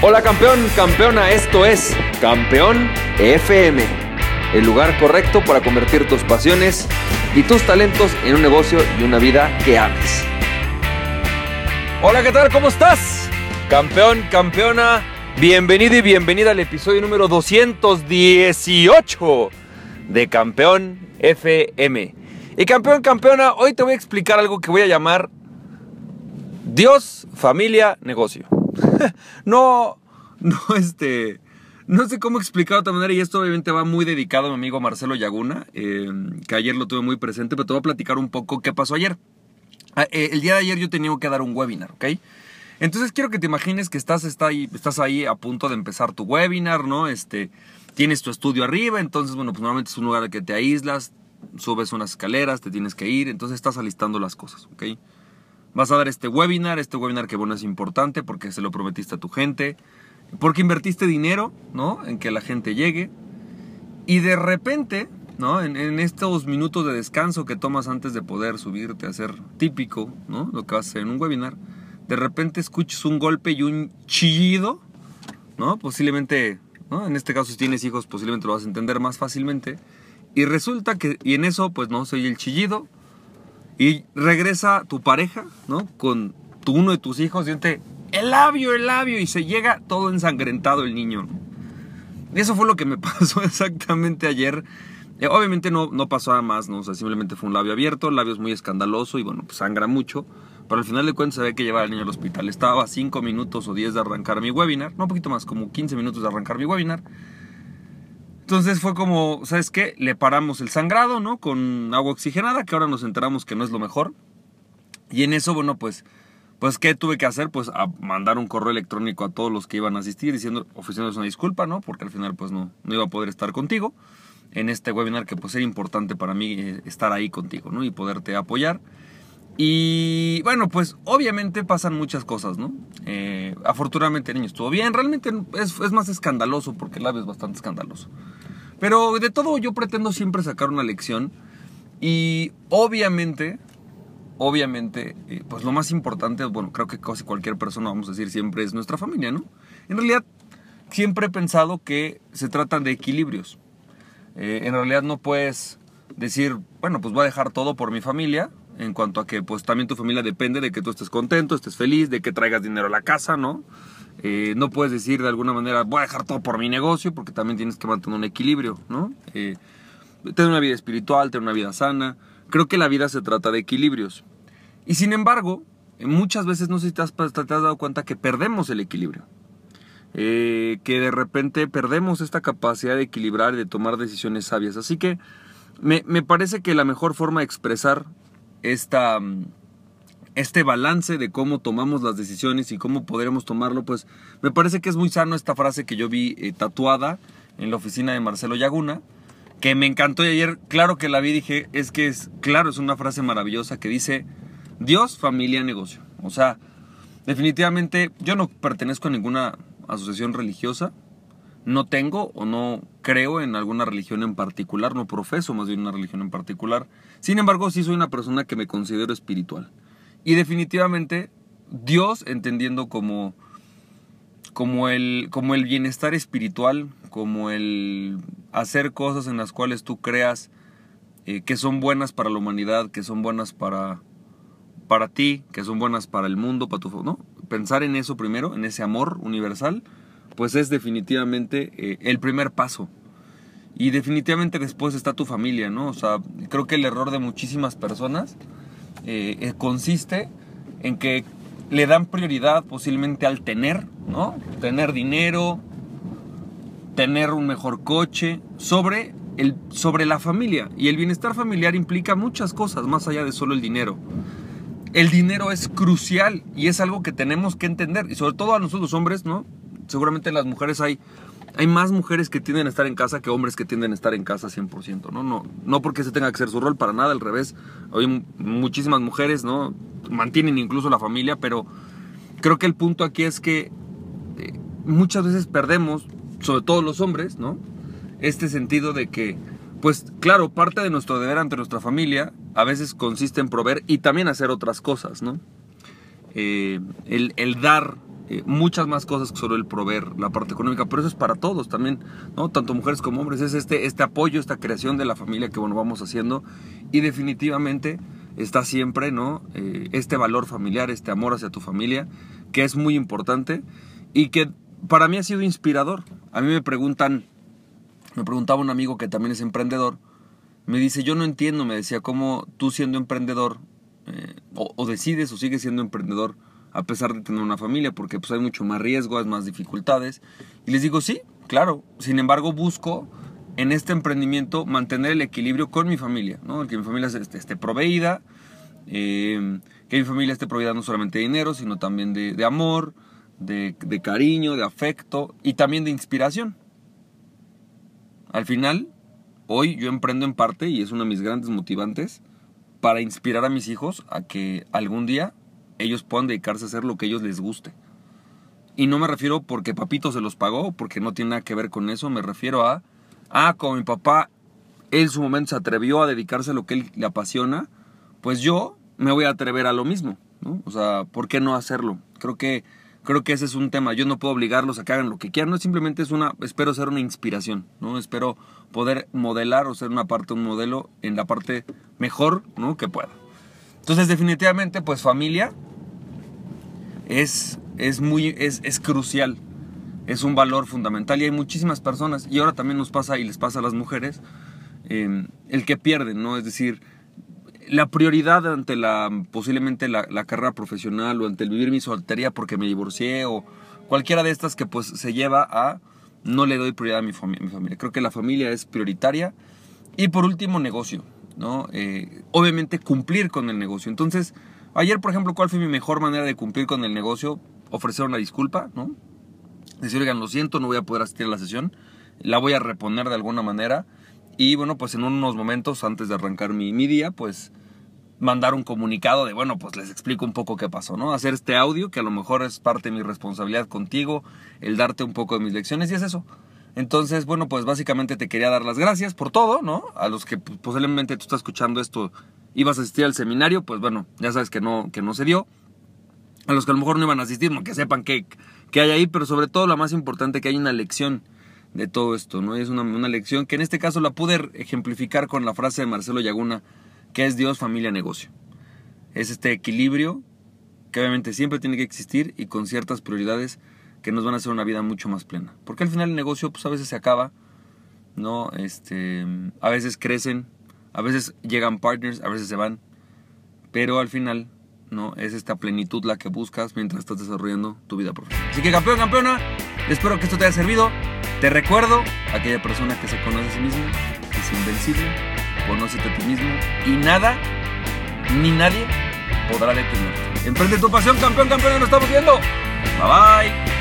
Hola campeón, campeona, esto es Campeón FM, el lugar correcto para convertir tus pasiones y tus talentos en un negocio y una vida que ames. Hola, ¿qué tal? ¿Cómo estás? Campeón, campeona, bienvenido y bienvenida al episodio número 218 de Campeón FM. Y campeón, campeona, hoy te voy a explicar algo que voy a llamar Dios, familia, negocio. no, no, este, no sé cómo explicar de otra manera y esto obviamente va muy dedicado a mi amigo Marcelo Yaguna, eh, que ayer lo tuve muy presente, pero te voy a platicar un poco qué pasó ayer. Ah, eh, el día de ayer yo tenía que dar un webinar, ¿ok? Entonces quiero que te imagines que estás, está ahí, estás ahí a punto de empezar tu webinar, ¿no? Este, tienes tu estudio arriba, entonces, bueno, pues normalmente es un lugar al que te aíslas, subes unas escaleras, te tienes que ir, entonces estás alistando las cosas, ¿ok? Vas a dar este webinar, este webinar que bueno es importante porque se lo prometiste a tu gente, porque invertiste dinero, ¿no? En que la gente llegue. Y de repente, ¿no? En, estos minutos de descanso que tomas antes de poder subirte a ser típico, ¿no? Lo que vas a hacer en un webinar, de repente escuchas un golpe y un chillido, ¿no? Posiblemente, ¿no? En este caso, si tienes hijos, posiblemente lo vas a entender más fácilmente. Y resulta que, y en eso, pues no, soy el chillido, y regresa tu pareja, ¿no? Con uno de tus hijos dice, el labio, el labio, y se llega todo ensangrentado el niño. Y eso fue lo que me pasó exactamente ayer. Eh, obviamente no, no pasó nada más, ¿no? O sea, simplemente fue un labio abierto, el labio es muy escandaloso y bueno, pues sangra mucho. Pero al final de cuentas se ve que llevar al niño al hospital. Estaba a 5 minutos o 10 de arrancar mi webinar, no un poquito más, como 15 minutos de arrancar mi webinar. Entonces fue como, ¿sabes qué? Le paramos el sangrado, ¿no? Con agua oxigenada, que ahora nos enteramos que no es lo mejor. Y en eso, bueno, pues, pues ¿qué tuve que hacer? Pues a mandar un correo electrónico a todos los que iban a asistir diciendo, ofreciéndoles una disculpa, ¿no? Porque al final, pues no, no iba a poder estar contigo en este webinar que pues era importante para mí eh, estar ahí contigo, ¿no? Y poderte apoyar. Y bueno, pues obviamente pasan muchas cosas, ¿no? Eh, afortunadamente el niño estuvo bien, realmente es, es, más escandaloso porque el labio es bastante escandaloso. Pero de todo yo pretendo siempre sacar una lección y obviamente, obviamente, eh, pues lo más importante, bueno, creo que casi cualquier persona, vamos a decir, siempre es nuestra familia, ¿no? En realidad, siempre he pensado que se tratan de equilibrios. Eh, en realidad no puedes decir, bueno, pues voy a dejar todo por mi familia, en cuanto a que pues también tu familia depende de que tú estés contento, estés feliz, de que traigas dinero a la casa, ¿no? Eh, no puedes decir de alguna manera, voy a dejar todo por mi negocio, porque también tienes que mantener un equilibrio, ¿no? Eh, tener una vida espiritual, tener una vida sana. Creo que la vida se trata de equilibrios. Y sin embargo, muchas veces no sé si te has, dado cuenta que perdemos el equilibrio. Eh, que de repente perdemos esta capacidad de equilibrar y de tomar decisiones sabias. Así que me, me parece que la mejor forma de expresar esta, este balance de cómo tomamos las decisiones y cómo podremos tomarlo, pues me parece que es muy sano esta frase que yo vi eh, tatuada en la oficina de Marcelo Yaguna, que me encantó y ayer, claro que la vi, dije, es que es, claro, es una frase maravillosa que dice, Dios, familia, negocio. O sea, definitivamente yo no pertenezco a ninguna asociación religiosa, no tengo o no creo en alguna religión en particular, no profeso más bien una religión en particular. Sin embargo, sí soy una persona que me considero espiritual. Y definitivamente Dios, entendiendo como, como, el, como el bienestar espiritual, como el hacer cosas en las cuales tú creas eh, que son buenas para la humanidad, que son buenas para, para ti, que son buenas para el mundo, para tu... ¿no? Pensar en eso primero, en ese amor universal, pues es definitivamente eh, el primer paso. Y definitivamente después está tu familia, ¿no? O sea, creo que el error de muchísimas personas eh, eh, consiste en que le dan prioridad posiblemente al tener, ¿no? Tener dinero, tener un mejor coche, sobre, el, sobre la familia. Y el bienestar familiar implica muchas cosas más allá de solo el dinero. El dinero es crucial y es algo que tenemos que entender. Y sobre todo a nosotros hombres, ¿no? Seguramente las mujeres hay, hay más mujeres que tienden a estar en casa que hombres que tienden a estar en casa 100%, ¿no? No, no porque se tenga que hacer su rol, para nada, al revés. Hay muchísimas mujeres, ¿no? Mantienen incluso la familia, pero creo que el punto aquí es que eh, muchas veces perdemos, sobre todo los hombres, ¿no? Este sentido de que, pues claro, parte de nuestro deber ante nuestra familia a veces consiste en proveer y también hacer otras cosas, ¿no? Eh, el, el dar eh, muchas más cosas que solo el proveer la parte económica, pero eso es para todos también, ¿no? Tanto mujeres como hombres, es este, este apoyo, esta creación de la familia que bueno, vamos haciendo y definitivamente está siempre, ¿no? Eh, este valor familiar, este amor hacia tu familia, que es muy importante y que para mí ha sido inspirador. A mí me preguntan, me preguntaba un amigo que también es emprendedor, me dice, yo no entiendo, me decía, cómo tú siendo emprendedor, eh, o, o decides o sigues siendo emprendedor, a pesar de tener una familia, porque pues hay mucho más riesgo, hay más dificultades. Y les digo, sí, claro. Sin embargo, busco en este emprendimiento mantener el equilibrio con mi familia, ¿no? Que mi familia esté, proveída, eh, que mi familia esté proveída no solamente de dinero, sino también de, amor, de, de cariño, de afecto y también de inspiración. Al final, hoy yo emprendo en parte y es uno de mis grandes motivantes para inspirar a mis hijos a que algún día ellos puedan dedicarse a hacer lo que ellos les guste. Y no me refiero porque papito se los pagó, porque no tiene nada que ver con eso, me refiero a, ah, como mi papá, él en su momento se atrevió a dedicarse a lo que él le apasiona, pues yo me voy a atrever a lo mismo, ¿no? O sea, ¿por qué no hacerlo? Creo que, creo que ese es un tema, yo no puedo obligarlos a que hagan lo que quieran, no, simplemente es una, espero ser una inspiración, ¿no? Espero poder modelar o ser una parte, un modelo en la parte mejor, ¿no? Que pueda. Entonces, definitivamente, pues familia es, es muy, es, es crucial, es un valor fundamental y hay muchísimas personas, y ahora también nos pasa y les pasa a las mujeres, em, el que pierden, ¿no? Es decir, la prioridad ante la, posiblemente la, carrera profesional o ante el vivir mi soltería porque me divorcié o cualquiera de estas que pues se lleva a no le doy prioridad a mi, mi familia. Creo que la familia es prioritaria. Y por último, negocio, ¿no? Eh, obviamente cumplir con el negocio. Entonces, Ayer, por ejemplo, ¿cuál fue mi mejor manera de cumplir con el negocio? Ofrecer una disculpa, ¿no? Decir, oigan, lo siento, no voy a poder asistir a la sesión, la voy a reponer de alguna manera. Y bueno, pues en unos momentos antes de arrancar mi, mi día, pues mandar un comunicado de, bueno, pues les explico un poco qué pasó, ¿no? Hacer este audio, que a lo mejor es parte de mi responsabilidad contigo, el darte un poco de mis lecciones, y es eso. Entonces, bueno, pues básicamente te quería dar las gracias por todo, ¿no? A los que pues, posiblemente tú estás escuchando esto ibas a asistir al seminario, pues bueno, ya sabes que no, que no se dio. A los que a lo mejor no iban a asistir, que sepan que, que hay ahí, pero sobre todo lo más importante, que hay una lección de todo esto, ¿no? Es una, una lección que en este caso la pude ejemplificar con la frase de Marcelo Yaguna, que es Dios, familia, negocio. Es este equilibrio que obviamente siempre tiene que existir y con ciertas prioridades que nos van a hacer una vida mucho más plena. Porque al final el negocio pues a veces se acaba, ¿no? Este, a veces crecen, a veces llegan partners, a veces se van, pero al final no es esta plenitud la que buscas mientras estás desarrollando tu vida profesional. Así que campeón, campeona, espero que esto te haya servido. Te recuerdo, aquella persona que se conoce a sí mismo, es invencible, conócete a ti mismo y nada ni nadie podrá detenerte. Emprende tu pasión, campeón, campeona, nos estamos viendo. Bye bye.